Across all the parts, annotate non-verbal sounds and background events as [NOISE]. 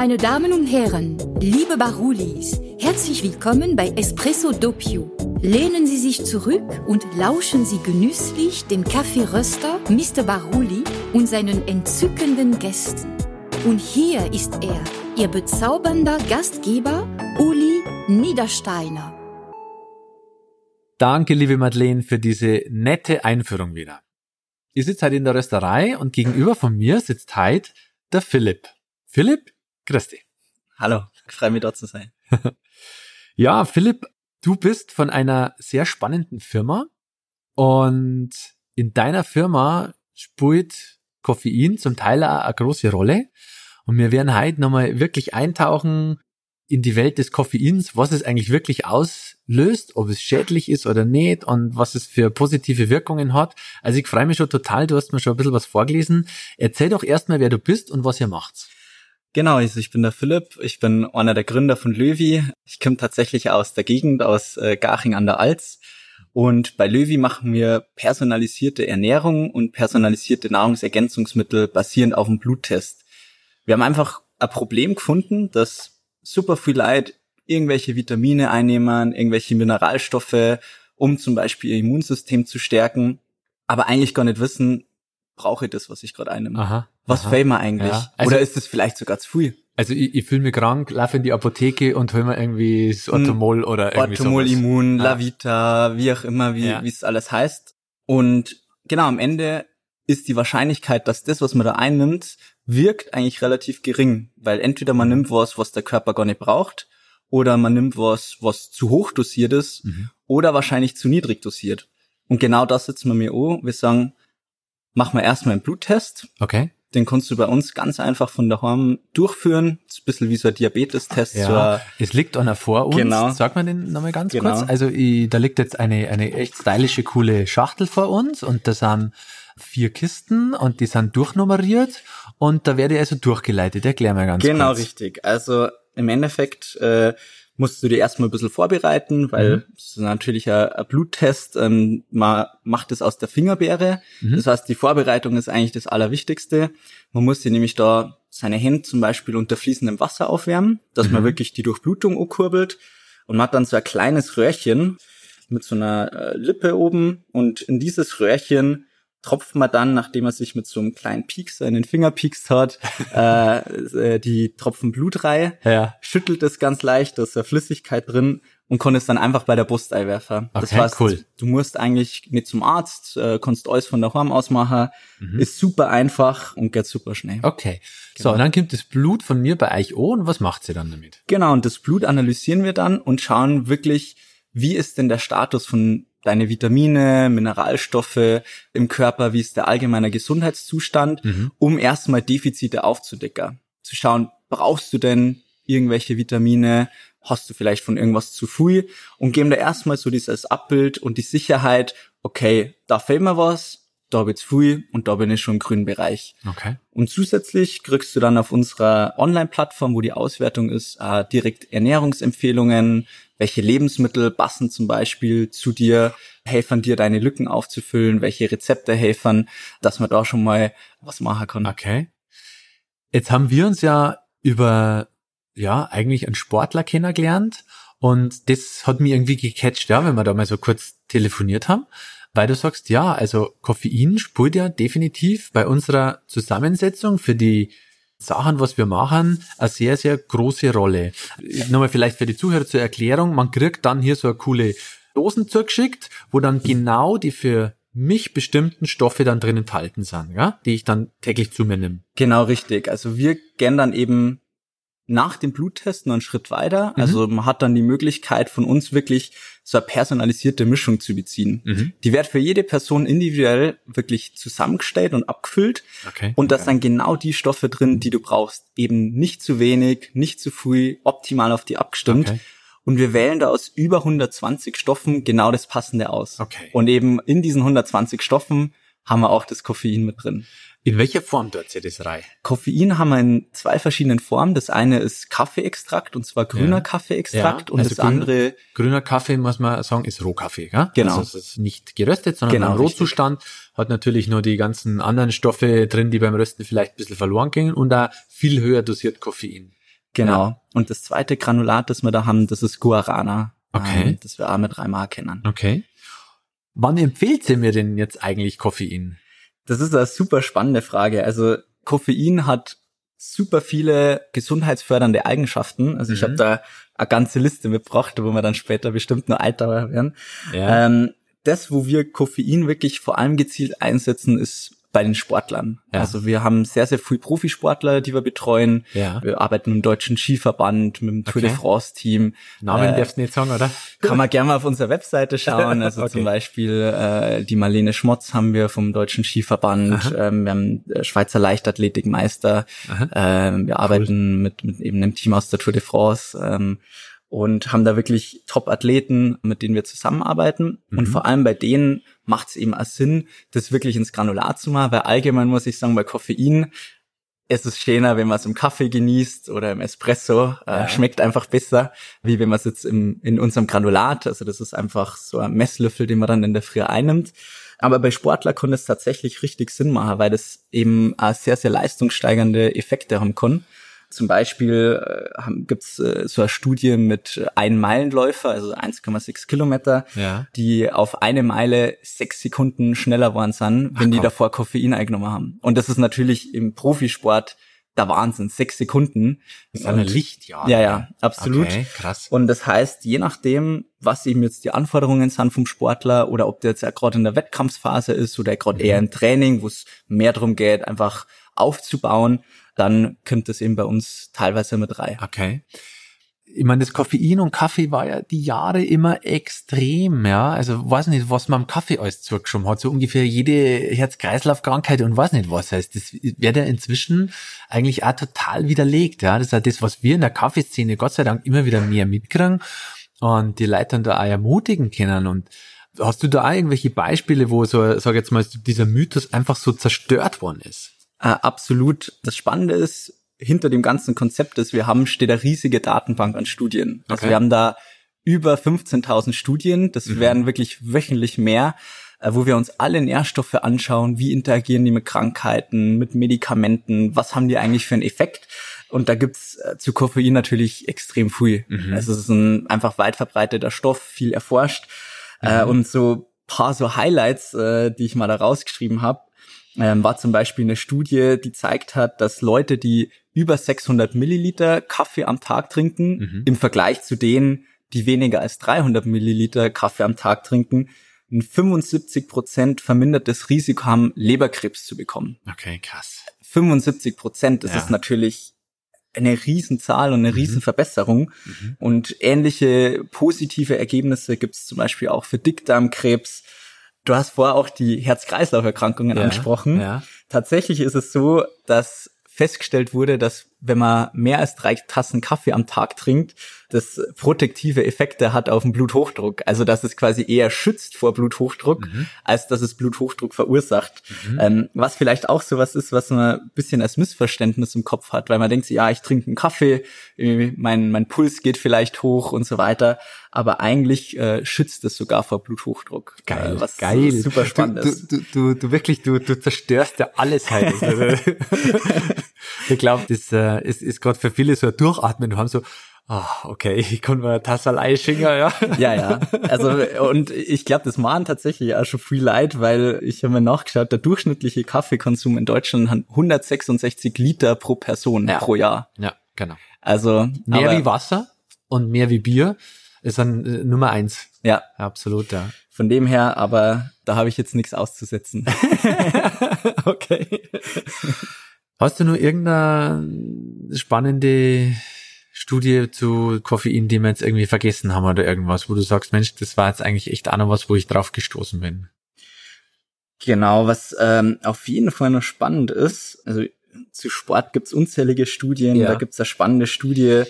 Meine Damen und Herren, liebe Barulis, herzlich willkommen bei Espresso Doppio. Lehnen Sie sich zurück und lauschen Sie genüsslich dem Kaffeeröster Mr. Baruli und seinen entzückenden Gästen. Und hier ist er, Ihr bezaubernder Gastgeber Uli Niedersteiner. Danke, liebe Madeleine, für diese nette Einführung wieder. Ihr sitzt halt in der Rösterei und gegenüber von mir sitzt halt der Philipp. Philipp, grüß dich. Hallo, ich freue mich dort zu sein. [LAUGHS] ja, Philipp, du bist von einer sehr spannenden Firma und in deiner Firma spielt Koffein zum Teil auch eine große Rolle. Und wir werden heute nochmal wirklich eintauchen in die Welt des Koffeins, was es eigentlich wirklich auslöst, ob es schädlich ist oder nicht und was es für positive Wirkungen hat. Also ich freue mich schon total, du hast mir schon ein bisschen was vorgelesen. Erzähl doch erstmal, wer du bist und was ihr macht. Genau, also ich bin der Philipp, ich bin einer der Gründer von Löwy. Ich komme tatsächlich aus der Gegend, aus äh, Garching an der Alz. Und bei Löwy machen wir personalisierte Ernährung und personalisierte Nahrungsergänzungsmittel basierend auf dem Bluttest. Wir haben einfach ein Problem gefunden, dass super viel Leid irgendwelche Vitamine einnehmen, irgendwelche Mineralstoffe, um zum Beispiel ihr Immunsystem zu stärken, aber eigentlich gar nicht wissen, brauche ich das, was ich gerade einnehme. Aha, was aha. mir eigentlich? Ja, also, Oder ist das vielleicht sogar zu viel? Also ich, ich fühle mich krank, laufe in die Apotheke und hol mir irgendwie das Orthomol oder irgendwie Orthomol sowas. Immun, ja. Lavita, wie auch immer, wie ja. wie es alles heißt. Und genau, am Ende ist die Wahrscheinlichkeit, dass das, was man da einnimmt, wirkt eigentlich relativ gering, weil entweder man nimmt was, was der Körper gar nicht braucht, oder man nimmt was, was zu hoch dosiert ist, mhm. oder wahrscheinlich zu niedrig dosiert. Und genau das setzen wir mir an. Wir sagen, machen wir erstmal einen Bluttest. Okay. Den kannst du bei uns ganz einfach von daheim durchführen. Das ist ein bisschen wie so ein Diabetestest. Ja, so es liegt einer vor uns. Genau. Sag mal den nochmal ganz genau. kurz. Also ich, da liegt jetzt eine, eine echt stylische, coole Schachtel vor uns und da sind vier Kisten und die sind durchnummeriert und da werde ich also durchgeleitet. Erklär mir ganz genau kurz. Genau richtig. Also im Endeffekt äh, musst du dir erstmal ein bisschen vorbereiten, weil mhm. es ist natürlich ein, ein Bluttest. Ähm, man macht es aus der Fingerbeere. Mhm. Das heißt, die Vorbereitung ist eigentlich das Allerwichtigste. Man muss sich nämlich da seine Hände zum Beispiel unter fließendem Wasser aufwärmen, dass mhm. man wirklich die Durchblutung ankurbelt. Und man hat dann so ein kleines Röhrchen mit so einer äh, Lippe oben. Und in dieses Röhrchen tropft man dann, nachdem er sich mit so einem kleinen Piekser in den Finger piekst hat, [LAUGHS] äh, äh, die Tropfen Blut rein, ja. schüttelt es ganz leicht, da ist ja Flüssigkeit drin und kann es dann einfach bei der Brust einwerfen. Okay, das heißt, cool. du musst eigentlich nicht zum Arzt, äh, kannst alles von der Horm aus machen, mhm. ist super einfach und geht super schnell. Okay. Genau. So, und dann kommt das Blut von mir bei euch an und was macht sie dann damit? Genau, und das Blut analysieren wir dann und schauen wirklich, wie ist denn der Status von deine Vitamine, Mineralstoffe im Körper, wie ist der allgemeine Gesundheitszustand, mhm. um erstmal Defizite aufzudecken. Zu schauen, brauchst du denn irgendwelche Vitamine, hast du vielleicht von irgendwas zu viel und geben da erstmal so dieses Abbild und die Sicherheit, okay, da fehlt mir was, da wird's viel und da bin ich schon im grünen Bereich. Okay. Und zusätzlich kriegst du dann auf unserer Online-Plattform, wo die Auswertung ist, äh, direkt Ernährungsempfehlungen, welche Lebensmittel passen zum Beispiel zu dir, helfen dir deine Lücken aufzufüllen, welche Rezepte helfen, dass man da schon mal was machen kann. Okay. Jetzt haben wir uns ja über, ja, eigentlich einen Sportler kennengelernt und das hat mich irgendwie gecatcht, ja, wenn wir da mal so kurz telefoniert haben, weil du sagst, ja, also Koffein spielt ja definitiv bei unserer Zusammensetzung für die Sachen, was wir machen, eine sehr, sehr große Rolle. Nochmal vielleicht für die Zuhörer zur Erklärung, man kriegt dann hier so eine coole Dosen zugeschickt, wo dann genau die für mich bestimmten Stoffe dann drin enthalten sind, ja, die ich dann täglich zu mir nehme. Genau richtig. Also wir gern dann eben nach dem Bluttest noch einen Schritt weiter. Mhm. Also man hat dann die Möglichkeit von uns wirklich so eine personalisierte Mischung zu beziehen. Mhm. Die wird für jede Person individuell wirklich zusammengestellt und abgefüllt. Okay. Und da okay. sind genau die Stoffe drin, die du brauchst. Eben nicht zu wenig, nicht zu früh, optimal auf die abgestimmt. Okay. Und wir wählen da aus über 120 Stoffen genau das Passende aus. Okay. Und eben in diesen 120 Stoffen haben wir auch das Koffein mit drin. In welcher Form dort ihr das rein? Koffein haben wir in zwei verschiedenen Formen. Das eine ist Kaffeeextrakt und zwar grüner ja. Kaffeeextrakt ja. und also das grün, andere grüner Kaffee muss man sagen ist Rohkaffee, ja? Genau. Also es ist nicht geröstet, sondern genau, im Rohzustand hat natürlich nur die ganzen anderen Stoffe drin, die beim Rösten vielleicht ein bisschen verloren gingen und da viel höher dosiert Koffein. Genau. Ja. Und das zweite Granulat, das wir da haben, das ist Guarana. Okay. Ähm, das wir auch mit Reimar kennen. Okay. Wann empfiehlt ihr mir denn jetzt eigentlich Koffein? Das ist eine super spannende Frage. Also Koffein hat super viele gesundheitsfördernde Eigenschaften. Also ich Mhm. habe da eine ganze Liste mitgebracht, wo wir dann später bestimmt nur eintauchen werden. Ja. Ähm, das, wo wir Koffein wirklich vor allem gezielt einsetzen, ist bei den Sportlern. Ja. Also wir haben sehr, sehr viele Profisportler, die wir betreuen. ja. Wir arbeiten mit dem Deutschen Skiverband, mit dem Tour de Okay. France Team. Namen äh, darfst du nicht sagen, oder? Kann man gerne mal auf unserer Webseite schauen. Also [LAUGHS] Okay. zum Beispiel äh, die Marlene Schmotz haben wir vom Deutschen Skiverband. Ähm, wir haben äh, Schweizer Leichtathletikmeister. Ähm, wir arbeiten mit, mit eben einem Team aus der Tour de France ähm, und haben da wirklich Top-Athleten, mit denen wir zusammenarbeiten. Und vor allem bei denen macht es eben auch Sinn, das wirklich ins Granulat zu machen, weil allgemein muss ich sagen, bei Koffein es ist schöner, wenn man es im Kaffee genießt oder im Espresso. Äh, Ja. Schmeckt einfach besser, wie wenn man es jetzt im, in unserem Granulat, also das ist einfach so ein Messlöffel, den man dann in der Früh einnimmt. Aber bei Sportler kann es tatsächlich richtig Sinn machen, weil das eben auch sehr, sehr leistungssteigernde Effekte haben kann. Zum Beispiel äh, haben- gibt's äh, so eine Studie mit ein Meilenläufer, also 1,6 Kilometer, Ja. die auf eine Meile sechs Sekunden schneller waren sind, wenn Ach, die davor Koffein eingenommen haben. Und das ist natürlich im Profisport der Wahnsinn, sechs Sekunden. Das ist eine Lichtjahre. Ja, ja, absolut. Okay, krass. Und das heißt, je nachdem, was eben jetzt die Anforderungen sind vom Sportler oder ob der jetzt ja gerade in der Wettkampfphase ist oder gerade eher im Training, wo es mehr darum geht, einfach aufzubauen, dann kommt das eben bei uns teilweise mit rein. Okay. Ich meine, das Koffein und Kaffee war ja die Jahre immer extrem, ja. Also weiß nicht, was man am Kaffee alles zugeschoben hat. So ungefähr jede Herz-Kreislauf-Krankheit und weiß nicht was heißt. Das wird ja inzwischen eigentlich auch total widerlegt, ja. Das ist ja das, was wir in der Kaffeeszene Gott sei Dank immer wieder mehr mitkriegen und die Leute dann da auch ermutigen können. Und hast du da auch irgendwelche Beispiele, wo so, sag jetzt mal, dieser Mythos einfach so zerstört worden ist? Äh, absolut. Das Spannende ist, hinter dem ganzen Konzept ist, wir haben, steht eine riesige Datenbank an Studien. Also Okay. wir haben da über 15.000 Studien, das Mhm. werden wirklich wöchentlich mehr, äh, wo wir uns alle Nährstoffe anschauen, wie interagieren die mit Krankheiten, mit Medikamenten, was haben die eigentlich für einen Effekt. Und da gibt's äh, zu Koffein natürlich extrem viel. Mhm. Also es ist ein einfach weit verbreiteter Stoff, viel erforscht. Äh, Mhm. und so paar so Highlights, die ich mal da rausgeschrieben habe, ähm, war zum Beispiel eine Studie, die zeigt hat, dass Leute, die über 600 Milliliter Kaffee am Tag trinken, Mhm. im Vergleich zu denen, die weniger als 300 Milliliter Kaffee am Tag trinken, ein 75 Prozent vermindertes Risiko haben, Leberkrebs zu bekommen. Okay, krass. 75 Prozent, das Ja. ist natürlich eine Riesenzahl und eine Riesenverbesserung. Mhm. Und ähnliche positive Ergebnisse gibt es zum Beispiel auch für Dickdarmkrebs. Du hast vorher auch die Herz-Kreislauf-Erkrankungen Ja, angesprochen. ja. Tatsächlich ist es so, dass festgestellt wurde, dass wenn man mehr als drei Tassen Kaffee am Tag trinkt, das protektive Effekte hat auf den Bluthochdruck. Also dass es quasi eher schützt vor Bluthochdruck, Mhm. als dass es Bluthochdruck verursacht. Ähm, was vielleicht auch sowas ist, was man ein bisschen als Missverständnis im Kopf hat, weil man denkt, ja, ich trinke einen Kaffee, äh, mein, mein Puls geht vielleicht hoch und so weiter. Aber eigentlich äh, schützt es sogar vor Bluthochdruck. Geil, äh, was geil. super spannend du, ist. Du, du, du, wirklich, du, du zerstörst ja alles halt. [LAUGHS] Ich glaube, das äh, ist, ist gerade für viele so ein Durchatmen. Du haben so, ah, okay, [LAUGHS] ich kann mir eine Tasse Eischingen, ja. Ja, ja. [LAUGHS] Also und ich glaube, das waren tatsächlich auch schon viel leid, weil ich habe mir nachgeschaut, der durchschnittliche Kaffeekonsum in Deutschland hat 166 Liter pro Person Ja. pro Jahr. Ja, genau. Also Mehr aber, wie Wasser und mehr wie Bier ist dann äh, Nummer eins. Ja, Absolut, ja. von dem her, aber da habe ich jetzt nichts auszusetzen. [LAUGHS] okay. Hast du nur irgendeine spannende Studie zu Koffein, die wir jetzt irgendwie vergessen haben oder irgendwas, wo du sagst, Mensch, das war jetzt eigentlich echt auch noch was, wo ich drauf gestoßen bin? Genau, was ähm, auf jeden Fall noch spannend ist, also zu Sport gibt's unzählige Studien, Ja. da gibt's eine spannende Studie,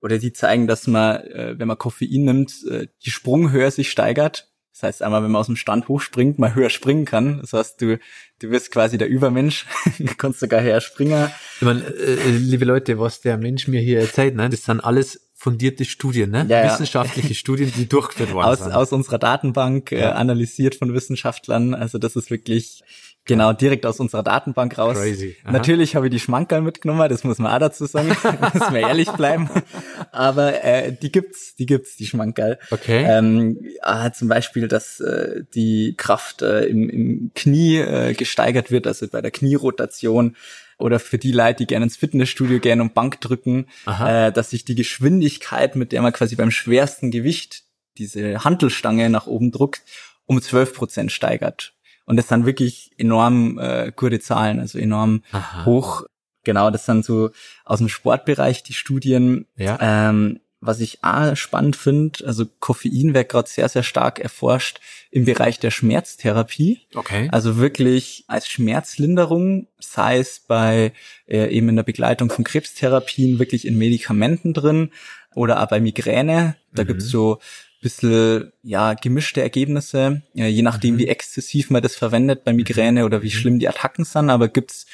oder die zeigen, dass man, äh, wenn man Koffein nimmt, äh, die Sprunghöhe sich steigert. Das heißt einmal, wenn man aus dem Stand hochspringt, man höher springen kann. Das heißt, du, du wirst quasi der Übermensch, [LAUGHS] du kannst sogar höher springen. Ich meine, äh, liebe Leute, was der Mensch mir hier erzählt, ne, das sind alles fundierte Studien, ne? Ja, ja. Wissenschaftliche [LAUGHS] Studien, die durchgeführt worden Aus, sind. aus unserer Datenbank äh, Ja. analysiert von Wissenschaftlern. Also das ist wirklich Genau, direkt aus unserer Datenbank raus. Crazy. Aha. Natürlich habe ich die Schmankerl mitgenommen, das muss man auch dazu sagen, [LAUGHS] [LAUGHS] müssen wir ehrlich bleiben. Aber äh, die gibt's, die gibt's, die Schmankerl. Okay. Ähm, ah, zum Beispiel, dass äh, die Kraft äh, im, im Knie äh, gesteigert wird, also bei der Knierotation oder für die Leute, die gerne ins Fitnessstudio gehen und Bank drücken, äh, dass sich die Geschwindigkeit, mit der man quasi beim schwersten Gewicht diese Hantelstange nach oben druckt, um 12 Prozent steigert. Und das sind wirklich enorm äh, gute Zahlen, also enorm Aha. hoch. Genau, das sind so aus dem Sportbereich die Studien. Ja. Ähm, was ich auch spannend finde, also Koffein wird gerade sehr, sehr stark erforscht im Bereich der Schmerztherapie. Okay. Also wirklich als Schmerzlinderung, sei es bei äh, eben in der Begleitung von Krebstherapien, wirklich in Medikamenten drin oder auch bei Migräne. Da Mhm. gibt's so bisschen ja gemischte Ergebnisse, äh, je nachdem Mhm. wie exzessiv man das verwendet bei Migräne oder wie schlimm die Attacken sind, aber gibt's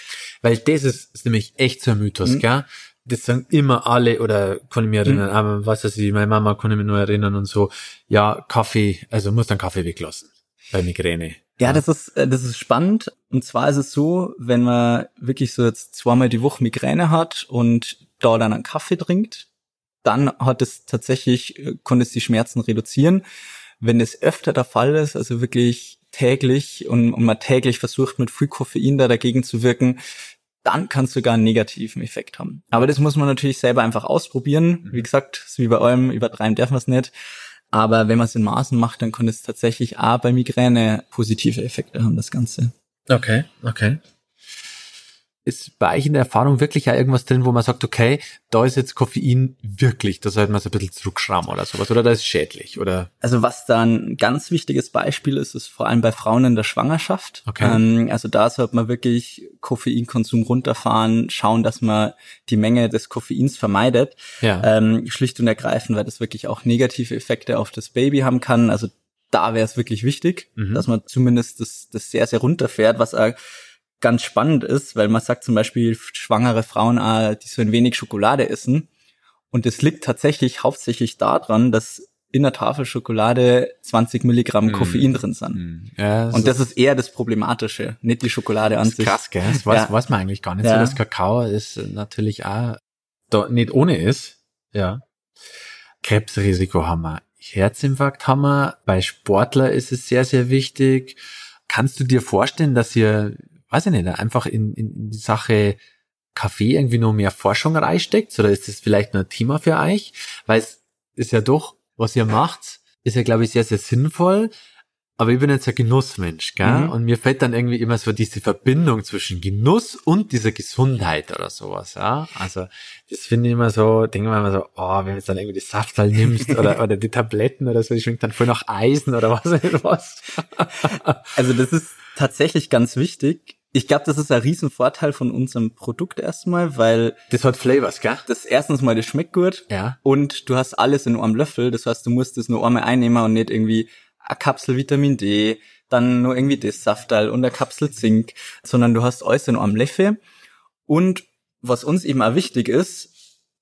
Weil das ist, ist nämlich echt so ein Mythos, Mhm. gell? Das sagen immer alle, oder kann ich mich erinnern, aber was weiß ich, meine Mama kann ich mich nur erinnern und so, ja, Kaffee, also muss dann Kaffee weglassen. Bei Migräne. Ja, das ist, äh, das ist spannend. Und zwar ist es so, wenn man wirklich so jetzt zweimal die Woche Migräne hat und da dann einen Kaffee trinkt, dann hat es tatsächlich, äh, konnte es die Schmerzen reduzieren. Wenn es öfter der Fall ist, also wirklich täglich und, und man täglich versucht mit viel Koffein da dagegen zu wirken, dann kann es sogar einen negativen Effekt haben. Aber das muss man natürlich selber einfach ausprobieren. Wie gesagt, so wie bei allem, übertreiben darf man es nicht. Aber wenn man es in Maßen macht, dann kann es tatsächlich auch bei Migräne positive Effekte haben, das Ganze. Okay, okay. Ist bei euch in der Erfahrung wirklich ja irgendwas drin, wo man sagt, okay, da ist jetzt Koffein wirklich, da sollte man so ein bisschen zurückschrauben oder sowas, oder da ist schädlich, oder? Also was da ein ganz wichtiges Beispiel ist, ist vor allem bei Frauen in der Schwangerschaft. Okay. Ähm, also da sollte man wirklich Koffeinkonsum runterfahren, schauen, dass man die Menge des Koffeins vermeidet. Ja. Ähm, schlicht und ergreifend, weil das wirklich auch negative Effekte auf das Baby haben kann. Also da wäre es wirklich wichtig, Mhm. dass man zumindest das, das sehr, sehr runterfährt, was auch ganz spannend ist, weil man sagt zum Beispiel schwangere Frauen, ah, die so ein wenig Schokolade essen. Und es liegt tatsächlich hauptsächlich daran, dass in der Tafel Schokolade 20 Milligramm Mhm. Koffein drin sind. Hm. ja Und das ist eher das Problematische, nicht die Schokolade an Das ist sich. krass, gell? Das weiß, Ja. weiß man eigentlich gar nicht Ja. so. Das Kakao ist natürlich auch da nicht ohne ist. Ja. Krebsrisiko haben wir. Herzinfarkt haben wir. Bei Sportler ist es sehr, sehr wichtig. Kannst du dir vorstellen, dass ihr, weiß ich nicht, einfach in, in, in die Sache Kaffee irgendwie noch mehr Forschung reinsteckt? Oder ist das vielleicht nur ein Thema für euch? Weil es ist ja doch, was ihr macht, ist ja, glaube ich, sehr, sehr sinnvoll. Aber ich bin jetzt ein Genussmensch, gell? Mhm. Und mir fällt dann irgendwie immer so diese Verbindung zwischen Genuss und dieser Gesundheit oder sowas, ja? Also, das finde ich immer so, denke ich mir immer so, oh, wenn du jetzt dann irgendwie die Saftal nimmst [LAUGHS] oder, oder die Tabletten oder so, die schmeckt dann voll nach Eisen oder was was. Also das ist tatsächlich ganz wichtig. Ich glaube, das ist ein Riesenvorteil von unserem Produkt erstmal, weil Das hat Flavors, gell? das erstens mal, das schmeckt gut. Ja. Und du hast alles in einem Löffel. Das heißt, du musst es nur einmal einnehmen und nicht irgendwie eine Kapsel Vitamin D, dann nur irgendwie das Saftal und eine Kapsel Zink, sondern du hast alles in einem Löffel. Und was uns eben auch wichtig ist,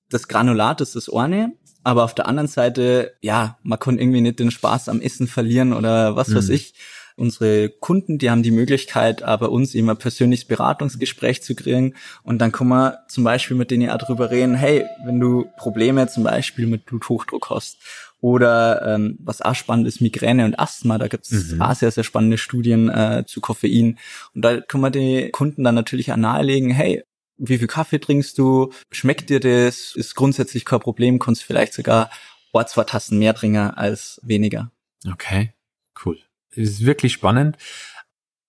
das Granulat ist das eine, aber auf der anderen Seite, ja, man kann irgendwie nicht den Spaß am Essen verlieren oder was weiß Mhm. ich. Unsere Kunden, die haben die Möglichkeit, aber uns immer persönliches Beratungsgespräch zu kriegen. Und dann kann man zum Beispiel mit denen auch drüber reden, hey, wenn du Probleme zum Beispiel mit Bluthochdruck hast oder ähm, was auch spannend ist, Migräne und Asthma, da gibt's Mhm. auch sehr, sehr spannende Studien äh, zu Koffein. Und da kann man die Kunden dann natürlich auch nahelegen, hey, wie viel Kaffee trinkst du? Schmeckt dir das? Ist grundsätzlich kein Problem, kannst vielleicht sogar ein, zwei Tassen mehr trinken als weniger. Okay, cool. Das ist wirklich spannend.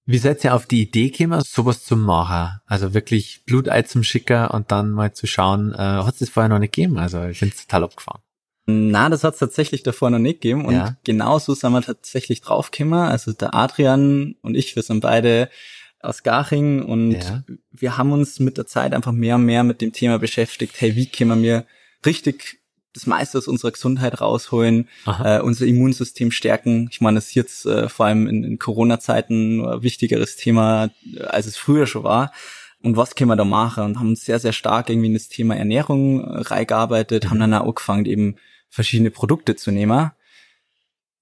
Wie seid ihr auf die Idee gekommen, sowas zu machen? Also wirklich Blutei zum Schicker und dann mal zu schauen, äh, hat es das vorher noch nicht gegeben? Also ich es total abgefahren. Na, das hat's tatsächlich davor noch nicht gegeben und Ja. genauso sind wir tatsächlich draufgekommen. Also der Adrian und ich, wir sind beide aus Garching und Ja. wir haben uns mit der Zeit einfach mehr und mehr mit dem Thema beschäftigt. Hey, wie können wir richtig das meiste aus unserer Gesundheit rausholen, Aha. äh, unser Immunsystem stärken. Ich meine, das ist jetzt äh, vor allem in, in Corona-Zeiten ein wichtigeres Thema, äh, als es früher schon war. Und was können wir da machen? Und haben uns sehr, sehr stark irgendwie in das Thema Ernährung äh, reingearbeitet, haben dann auch angefangen, eben verschiedene Produkte zu nehmen.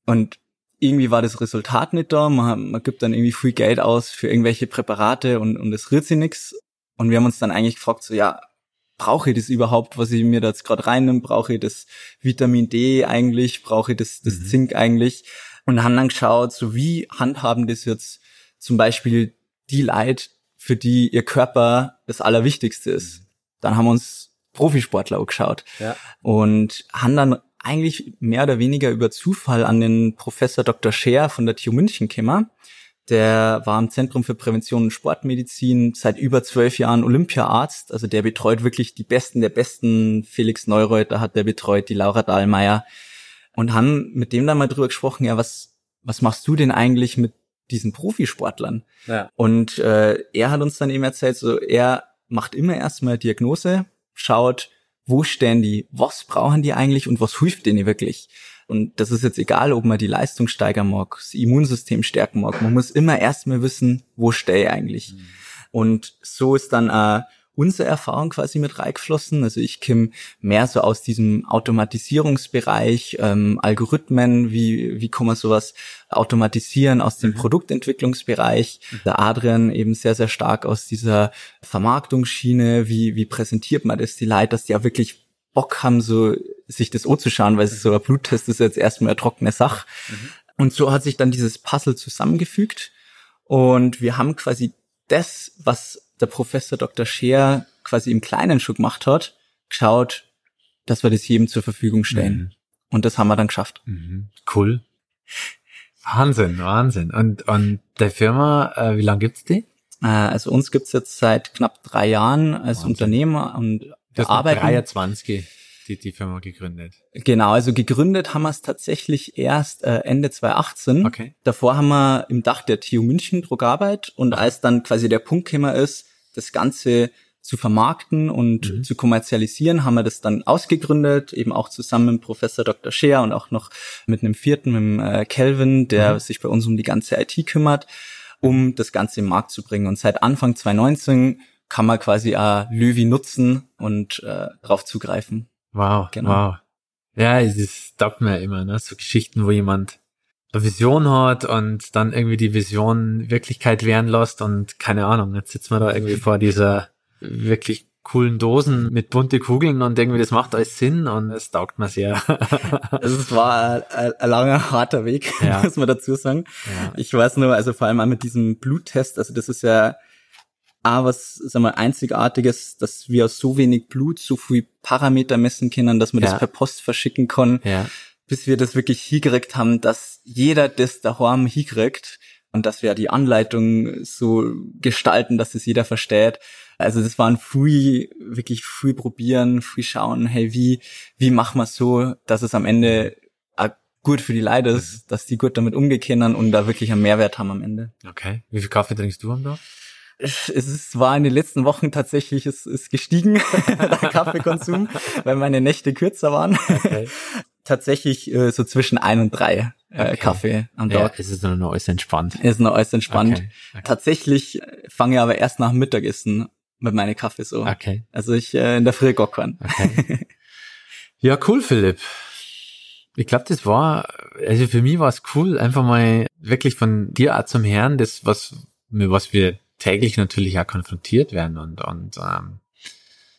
Und irgendwie war das Resultat nicht da. Man, man gibt dann irgendwie viel Geld aus für irgendwelche Präparate und, und es rührt sich nichts. Und wir haben uns dann eigentlich gefragt, so ja, brauche ich das überhaupt, was ich mir da jetzt gerade reinnehme? Brauche ich das Vitamin D eigentlich? Brauche ich das, das mhm. Zink eigentlich? Und haben dann geschaut, so wie handhaben das jetzt zum Beispiel die Leid, für die ihr Körper das Allerwichtigste ist. Mhm. Dann haben wir uns Profisportler angeschaut ja. und haben dann eigentlich mehr oder weniger über Zufall an den Professor Dr. Scher von der TU München gekommen. Der war im Zentrum für Prävention und Sportmedizin seit über zwölf Jahren Olympiaarzt. Also der betreut wirklich die Besten der Besten. Felix Neureuter hat der betreut, die Laura Dahlmeier. Und haben mit dem dann mal drüber gesprochen, ja, was, was machst du denn eigentlich mit diesen Profisportlern? Ja. Und äh, er hat uns dann eben erzählt, so er macht immer erstmal Diagnose, schaut, wo stehen die, was brauchen die eigentlich und was hilft denen wirklich. Und das ist jetzt egal, ob man die Leistung steigern mag, das Immunsystem stärken mag. Man muss immer erstmal wissen, wo stehe ich eigentlich. Mhm. Und so ist dann äh, unsere Erfahrung quasi mit reingeflossen. Also ich komme mehr so aus diesem Automatisierungsbereich, ähm, Algorithmen, wie, wie kann man sowas automatisieren aus dem mhm. Produktentwicklungsbereich. Mhm. Der Adrian eben sehr, sehr stark aus dieser Vermarktungsschiene, wie, wie präsentiert man das die Leute, dass die ja wirklich Bock haben, so sich das anzuschauen, weil so ein Bluttest ist jetzt erstmal eine trockene Sache. Mhm. Und so hat sich dann dieses Puzzle zusammengefügt. Und wir haben quasi das, was der Professor Dr. Scheer quasi im Kleinen schon gemacht hat, geschaut, dass wir das jedem zur Verfügung stellen. Mhm. Und das haben wir dann geschafft. Mhm. Cool. Wahnsinn, Wahnsinn. Und, und der Firma, äh, wie lange gibt's die? Äh, also uns gibt's jetzt seit knapp drei Jahren als Wahnsinn. Unternehmer und wir arbeiten. 23 die, die Firma gegründet? Genau, also gegründet haben wir es tatsächlich erst äh, Ende 2018. Okay. Davor haben wir im Dach der TU München Druckarbeit und okay. als dann quasi der Punkt gekommen ist, das Ganze zu vermarkten und mhm. zu kommerzialisieren, haben wir das dann ausgegründet, eben auch zusammen mit Professor Dr. Scheer und auch noch mit einem vierten, mit dem äh, Kelvin, der mhm. sich bei uns um die ganze IT kümmert, um das Ganze im Markt zu bringen. Und seit Anfang 2019 kann man quasi auch Löwy nutzen und äh, darauf zugreifen. Wow, genau. wow. Ja, es taugt mir immer, ne? So Geschichten, wo jemand eine Vision hat und dann irgendwie die Vision Wirklichkeit werden lässt und keine Ahnung, jetzt sitzen wir da irgendwie vor dieser wirklich coolen Dosen mit bunte Kugeln und irgendwie das macht alles Sinn und es taugt mir sehr. [LAUGHS] es war ein, ein, langer, harter Weg, ja. [LAUGHS] muss man dazu sagen. Ja. Ich weiß nur, also vor allem auch mit diesem Bluttest, also das ist ja auch was, sagen wir, einzigartiges, dass wir aus so wenig Blut so viel Parameter messen können, dass man ja. das per Post verschicken kann. Ja bis wir das wirklich hingekriegt haben, dass jeder das daheim hinkriegt und dass wir die Anleitung so gestalten, dass es jeder versteht. Also das waren früh, wirklich früh probieren, früh schauen, hey, wie, wie machen wir so, dass es am Ende gut für die Leute ist, mhm. dass die gut damit umgehen und da wirklich einen Mehrwert haben am Ende. Okay. Wie viel Kaffee trinkst du am Tag? Es ist, war in den letzten Wochen tatsächlich ist, ist gestiegen, [LAUGHS] der Kaffeekonsum, weil meine Nächte kürzer waren. Okay [LAUGHS] tatsächlich äh, so zwischen ein und drei äh, okay. Kaffee am Tag. Ja, es ist noch alles entspannt. Es ist noch alles entspannt. Okay. Tatsächlich äh, fange ich aber erst nach dem Mittagessen mit meinem Kaffee so. Okay. Also ich äh, in der Früh gockern. Okay. [LAUGHS] ja, cool, Philipp. Ich glaube, das war, also für mich war es cool, einfach mal wirklich von dir auch zum Herrn, das, was, was wir täglich natürlich auch konfrontiert werden und, und ähm,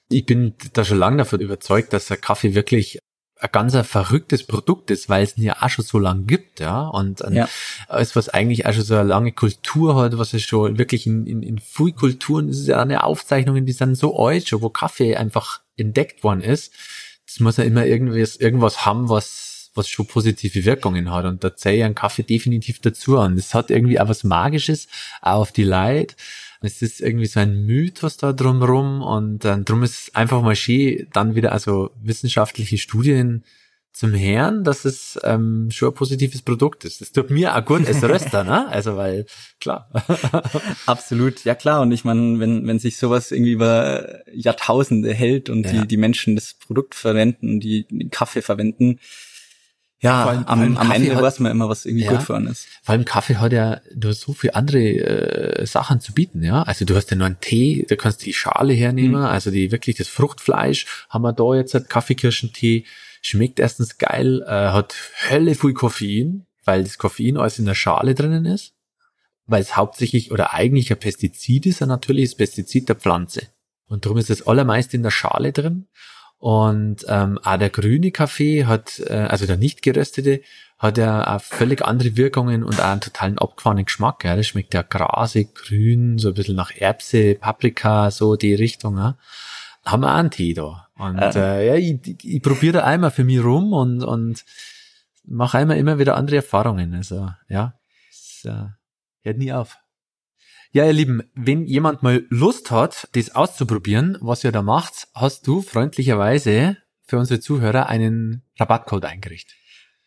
ich bin da schon lange davon überzeugt, dass der Kaffee wirklich ein ganz ein verrücktes Produkt ist, weil es ihn ja auch schon so lang gibt, ja, und ja. alles, was eigentlich auch schon so eine lange Kultur hat, was es schon wirklich in, in, in viel Kulturen, ist ja eine Aufzeichnung, die sind so alt schon, wo Kaffee einfach entdeckt worden ist, das muss ja immer irgendwas, irgendwas haben, was, was schon positive Wirkungen hat, und da zähle ich einen Kaffee definitiv dazu an. Das hat irgendwie auch was Magisches, auch auf die Leute, es ist irgendwie so ein Mythos da drumrum und äh, drum ist es einfach mal schön, dann wieder also wissenschaftliche Studien zum Herrn, dass es ähm, schon ein positives Produkt ist. Das tut mir auch gut als Röster, ne? [LAUGHS] Also weil, klar. [LAUGHS] Absolut, ja klar. Und ich meine, wenn, wenn sich sowas irgendwie über Jahrtausende hält und ja. die, die Menschen das Produkt verwenden, die Kaffee verwenden, ja, allem, am, am Ende hat, weiß man immer, was irgendwie ja, gut für einen ist. Vor allem Kaffee hat ja nur so viele andere äh, Sachen zu bieten, ja. Also du hast ja nur einen Tee, da kannst du die Schale hernehmen, mhm. also die wirklich das Fruchtfleisch haben wir da jetzt, Kaffeekirschentee, schmeckt erstens geil, äh, hat Hölle viel Koffein, weil das Koffein alles in der Schale drinnen ist, weil es hauptsächlich oder eigentlich ein Pestizid ist, ein natürliches Pestizid der Pflanze. Und darum ist das allermeist in der Schale drin. Und ähm, auch der grüne Kaffee hat, äh, also der nicht geröstete, hat ja auch völlig andere Wirkungen und auch einen totalen abgefahrenen Geschmack. Ja. Das schmeckt ja grasig, grün, so ein bisschen nach Erbse, Paprika, so die Richtung. Ja. Haben wir auch einen Tee da. Und äh, ja, ich, ich probiere da einmal für mich rum und, und mache einmal immer wieder andere Erfahrungen. Also ja, es äh, hört nie auf. Ja, ihr Lieben, wenn jemand mal Lust hat, das auszuprobieren, was ihr da macht, hast du freundlicherweise für unsere Zuhörer einen Rabattcode eingerichtet.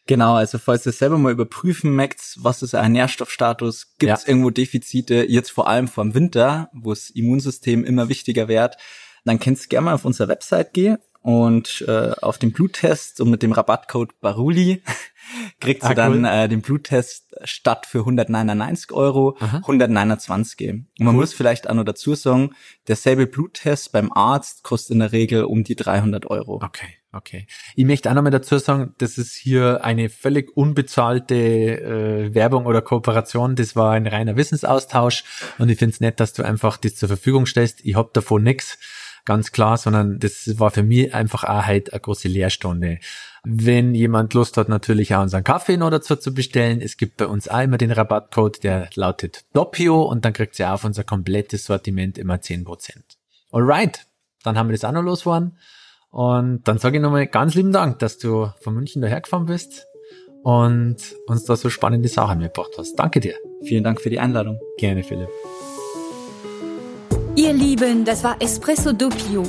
Genau, also falls ihr selber mal überprüfen möchtet, was ist ein Nährstoffstatus, gibt es ja. irgendwo Defizite, jetzt vor allem vor dem Winter, wo das Immunsystem immer wichtiger wird, dann könnt ihr gerne mal auf unsere Website gehen und äh, auf den Bluttest und mit dem Rabattcode Baruli [LAUGHS] kriegt sie ah, dann cool. äh, den Bluttest statt für 199 Euro Aha. 129. Und man cool. muss vielleicht auch noch dazu sagen, derselbe Bluttest beim Arzt kostet in der Regel um die 300 Euro. Okay, okay. Ich möchte auch noch mal dazu sagen, das ist hier eine völlig unbezahlte äh, Werbung oder Kooperation. Das war ein reiner Wissensaustausch und ich finde es nett, dass du einfach das zur Verfügung stellst. Ich hab davon nix ganz klar, sondern das war für mich einfach auch halt eine große Lehrstunde. Wenn jemand Lust hat, natürlich auch unseren Kaffee noch dazu zu bestellen. Es gibt bei uns auch immer den Rabattcode, der lautet Doppio und dann kriegt ihr auf unser komplettes Sortiment immer 10%. Alright, dann haben wir das auch noch losgeworden. Und dann sage ich nochmal ganz lieben Dank, dass du von München daher gefahren bist und uns da so spannende Sachen mitgebracht hast. Danke dir. Vielen Dank für die Einladung. Gerne, Philipp. Ihr Lieben, das war Espresso Doppio.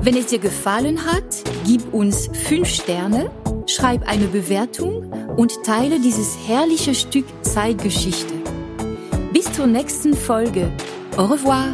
Wenn es dir gefallen hat, gib uns 5 Sterne, schreib eine Bewertung und teile dieses herrliche Stück Zeitgeschichte. Bis zur nächsten Folge. Au revoir.